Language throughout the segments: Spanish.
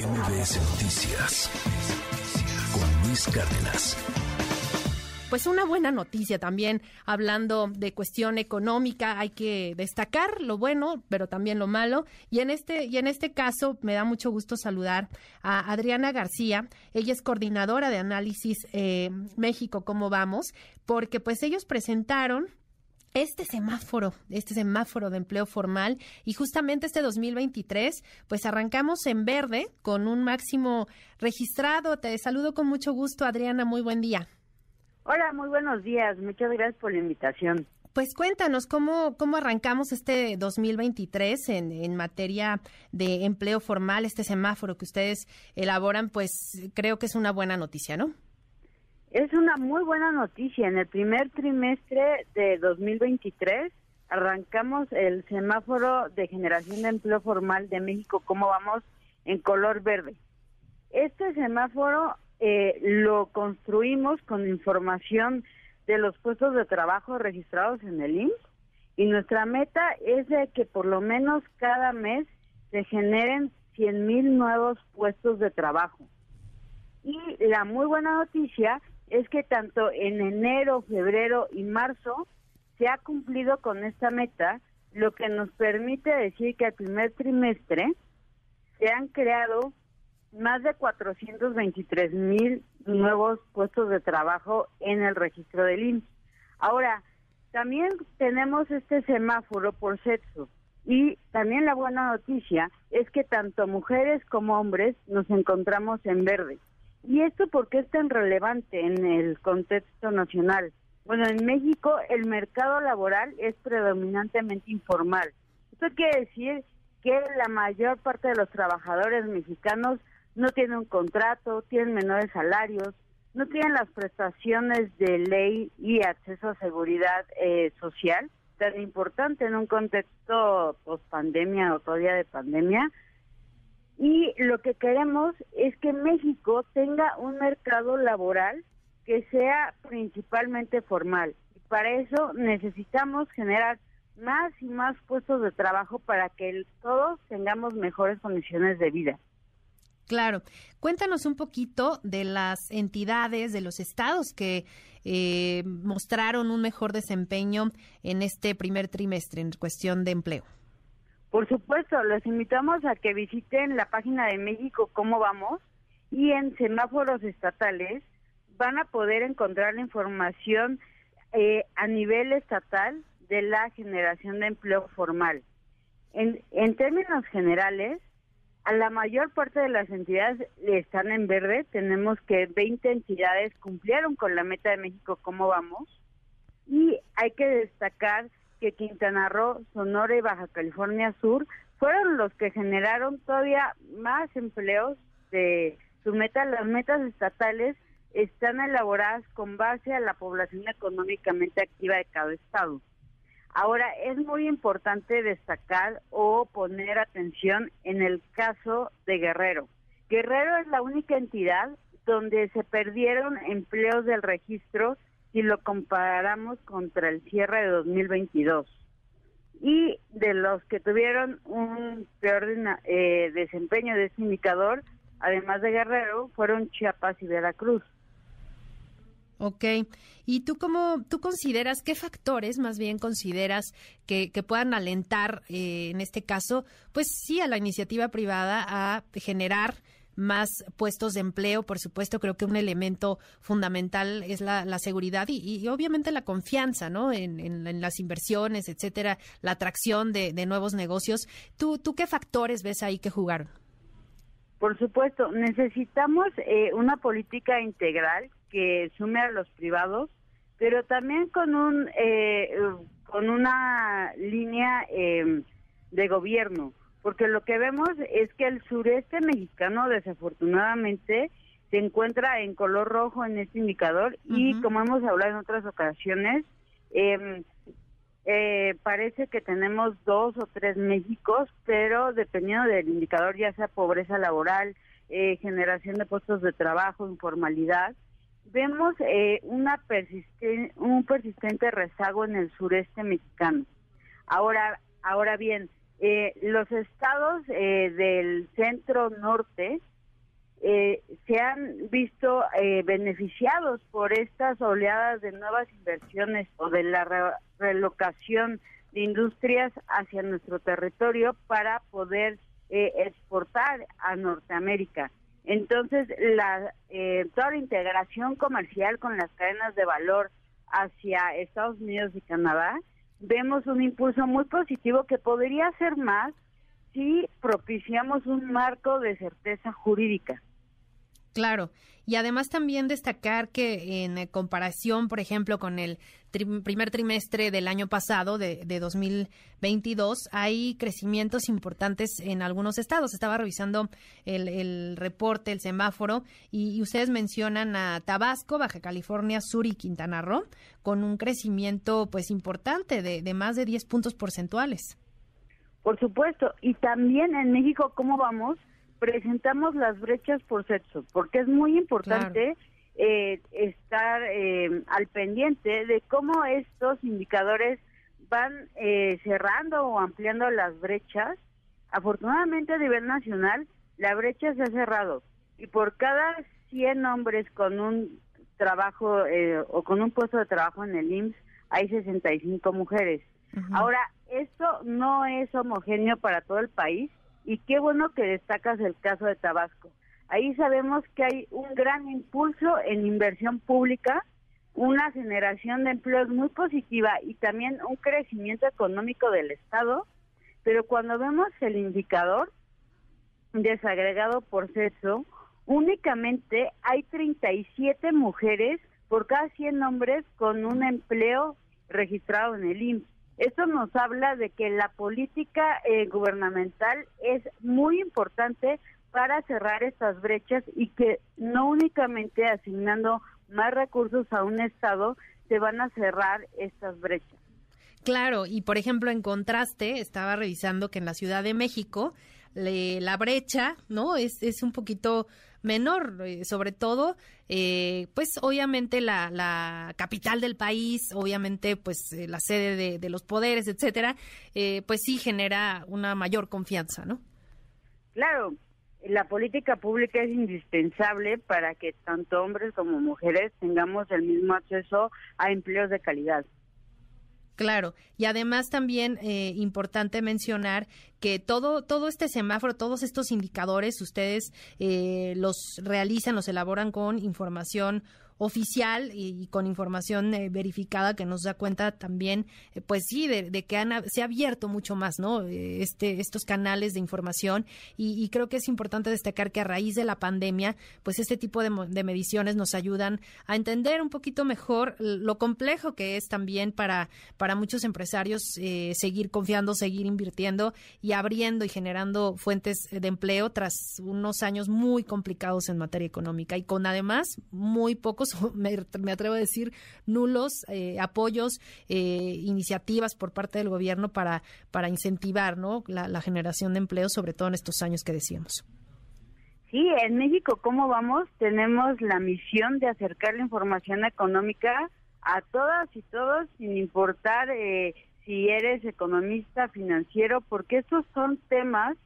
MBS Noticias con Luis Cárdenas. Pues una buena noticia también, hablando de cuestión económica, hay que destacar lo bueno, pero también lo malo. Y en este, y en este caso me da mucho gusto saludar a Adriana García. Ella es coordinadora de análisis eh, México, ¿cómo vamos? Porque pues ellos presentaron este semáforo, este semáforo de empleo formal y justamente este 2023, pues arrancamos en verde con un máximo registrado. Te saludo con mucho gusto, Adriana, muy buen día. Hola, muy buenos días. Muchas gracias por la invitación. Pues cuéntanos cómo, cómo arrancamos este 2023 en, en materia de empleo formal, este semáforo que ustedes elaboran, pues creo que es una buena noticia, ¿no? Es una muy buena noticia. En el primer trimestre de 2023 arrancamos el semáforo de generación de empleo formal de México, ¿cómo vamos? En color verde. Este semáforo eh, lo construimos con información de los puestos de trabajo registrados en el IMSS y nuestra meta es de que por lo menos cada mes se generen 100 mil nuevos puestos de trabajo. Y la muy buena noticia es que tanto en enero, febrero y marzo se ha cumplido con esta meta, lo que nos permite decir que al primer trimestre se han creado más de 423 mil nuevos puestos de trabajo en el registro del IMSS. Ahora, también tenemos este semáforo por sexo y también la buena noticia es que tanto mujeres como hombres nos encontramos en verde. ¿Y esto por qué es tan relevante en el contexto nacional? Bueno, en México el mercado laboral es predominantemente informal. Esto quiere decir que la mayor parte de los trabajadores mexicanos no tienen un contrato, tienen menores salarios, no tienen las prestaciones de ley y acceso a seguridad eh, social tan importante en un contexto post pandemia o todavía de pandemia y lo que queremos es que México tenga un mercado laboral que sea principalmente formal. Y para eso necesitamos generar más y más puestos de trabajo para que todos tengamos mejores condiciones de vida. Claro. Cuéntanos un poquito de las entidades, de los estados que eh, mostraron un mejor desempeño en este primer trimestre en cuestión de empleo. Por supuesto, los invitamos a que visiten la página de México Cómo Vamos y en semáforos estatales van a poder encontrar la información eh, a nivel estatal de la generación de empleo formal. En, en términos generales, a la mayor parte de las entidades están en verde. Tenemos que 20 entidades cumplieron con la meta de México Cómo Vamos. Y hay que destacar que Quintana Roo, Sonora y Baja California Sur fueron los que generaron todavía más empleos de su meta. Las metas estatales están elaboradas con base a la población económicamente activa de cada estado. Ahora, es muy importante destacar o poner atención en el caso de Guerrero. Guerrero es la única entidad donde se perdieron empleos del registro si lo comparamos contra el cierre de 2022. Y de los que tuvieron un peor eh, desempeño de este indicador, además de Guerrero, fueron Chiapas y Veracruz. Ok. ¿Y tú cómo, tú consideras, qué factores más bien consideras que, que puedan alentar, eh, en este caso, pues sí, a la iniciativa privada a generar más puestos de empleo. Por supuesto, creo que un elemento fundamental es la, seguridad y, obviamente la confianza, ¿no? En, las inversiones, etcétera, la atracción de, nuevos negocios. ¿Tú, ¿Tú qué factores ves ahí que jugaron? Por supuesto, necesitamos eh, una política integral que sume a los privados, pero también con un eh, con una línea eh, de gobierno porque lo que vemos es que el sureste mexicano desafortunadamente se encuentra en color rojo en este indicador y como hemos hablado en otras ocasiones, em, eh, parece que tenemos dos o tres Méxicos, pero dependiendo del indicador, ya sea pobreza laboral, eh, generación de puestos de trabajo, informalidad, vemos eh, una persisten un persistente rezago en el sureste mexicano. Ahora, ahora bien, eh, los estados eh, del centro norte eh, se han visto beneficiados por estas oleadas de nuevas inversiones o de la relocación de industrias hacia nuestro territorio para poder exportar a Norteamérica. Entonces, la, toda la integración comercial con las cadenas de valor hacia Estados Unidos y Canadá vemos un impulso muy positivo que podría ser más si propiciamos un marco de certeza jurídica. Claro, y además también destacar que en comparación, por ejemplo, con el primer trimestre del año pasado, de, 2022, hay crecimientos importantes en algunos estados. Estaba revisando el, reporte, el semáforo, y, ustedes mencionan a Tabasco, Baja California Sur y Quintana Roo, con un crecimiento pues importante de, de más de 10 puntos porcentuales. Por supuesto, y también en México, ¿cómo vamos? Presentamos las brechas por sexo, porque es muy importante eh, estar eh, al pendiente de cómo estos indicadores van eh, cerrando o ampliando las brechas. Afortunadamente a nivel nacional la brecha se ha cerrado y por cada 100 hombres con un trabajo o con un puesto de trabajo en el IMSS hay 65 mujeres. Ahora, esto no es homogéneo para todo el país y qué bueno que destacas el caso de Tabasco. Ahí sabemos que hay un gran impulso en inversión pública, una generación de empleos muy positiva y también un crecimiento económico del Estado, pero cuando vemos el indicador desagregado por sexo, únicamente hay 37 mujeres por cada 100 hombres con un empleo registrado en el IMSS. Esto nos habla de que la política eh, gubernamental es muy importante para cerrar estas brechas y que no únicamente asignando más recursos a un Estado se van a cerrar estas brechas. Claro, y por ejemplo, en contraste, estaba revisando que en la Ciudad de México la brecha, ¿no? Es, es un poquito menor, eh, sobre todo, eh, pues obviamente la, la, capital del país, obviamente pues eh, la sede de, de, los poderes, etcétera, pues sí genera una mayor confianza, ¿no? Claro, la política pública es indispensable para que tanto hombres como mujeres tengamos el mismo acceso a empleos de calidad. Claro, y además también eh, importante mencionar que todo, todo este semáforo, todos estos indicadores, ustedes eh, los realizan, los elaboran con información oficial y, con información eh, verificada que nos da cuenta también, eh, pues sí, de, que se ha abierto mucho más, ¿no? Eh, este, estos canales de información y, creo que es importante destacar que a raíz de la pandemia, pues este tipo de, mediciones nos ayudan a entender un poquito mejor lo complejo que es también para, para muchos empresarios seguir confiando, seguir invirtiendo y abriendo y generando fuentes de empleo tras unos años muy complicados en materia económica y con además muy pocos me, atrevo a decir, nulos eh, apoyos, eh, iniciativas por parte del gobierno para, para incentivar ¿no? La, generación de empleo, sobre todo en estos años que decíamos. Sí, en México, ¿cómo vamos? Tenemos la misión de acercar la información económica a todas y todos, sin importar eh, si eres economista, financiero, porque estos son temas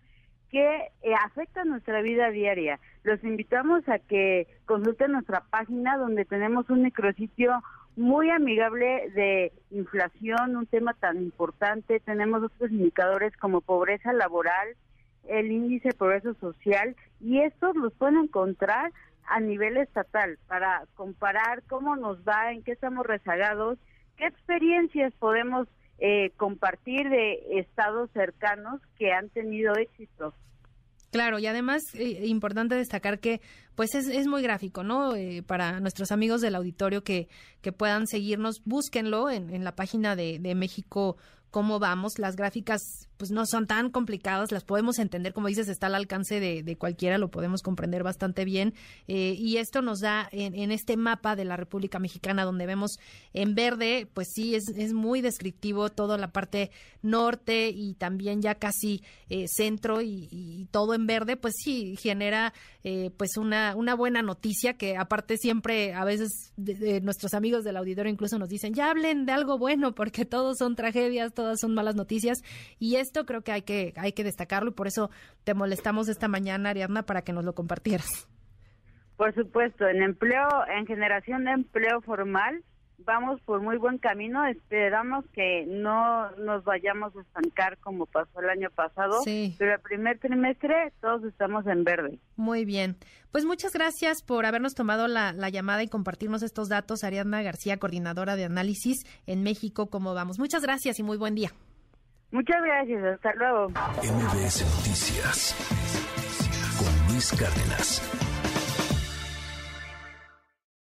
que eh, afecta nuestra vida diaria. Los invitamos a que consulten nuestra página donde tenemos un micrositio muy amigable de inflación, un tema tan importante. Tenemos otros indicadores como pobreza laboral, el índice de progreso social y estos los pueden encontrar a nivel estatal para comparar cómo nos va, en qué estamos rezagados, qué experiencias podemos eh, compartir de estados cercanos que han tenido éxito. Claro, y además eh, importante destacar que pues es, es muy gráfico, ¿no? Eh, para nuestros amigos del auditorio que, que puedan seguirnos, búsquenlo en, en la página de, de México cómo vamos. Las gráficas pues no son tan complicadas, las podemos entender, como dices, está al alcance de, cualquiera, lo podemos comprender bastante bien. Eh, y esto nos da en, este mapa de la República Mexicana, donde vemos en verde, pues sí, es, es muy descriptivo toda la parte norte y también ya casi eh, centro y, todo en verde, pues sí, genera eh, pues una, buena noticia que aparte siempre a veces nuestros amigos del auditorio incluso nos dicen, ya hablen de algo bueno porque todos son tragedias, todas son malas noticias y esto creo que hay que hay que destacarlo y por eso te molestamos esta mañana, Ariadna, para que nos lo compartieras. Por supuesto, en empleo, en generación de empleo formal, vamos por muy buen camino. Esperamos que no nos vayamos a estancar como pasó el año pasado, pero el primer trimestre todos estamos en verde. Muy bien. Pues muchas gracias por habernos tomado la, llamada y compartirnos estos datos. Ariadna García, coordinadora de análisis en México, ¿cómo vamos? Muchas gracias y muy buen día. Muchas gracias, hasta luego. MBS Noticias con Luis Cárdenas.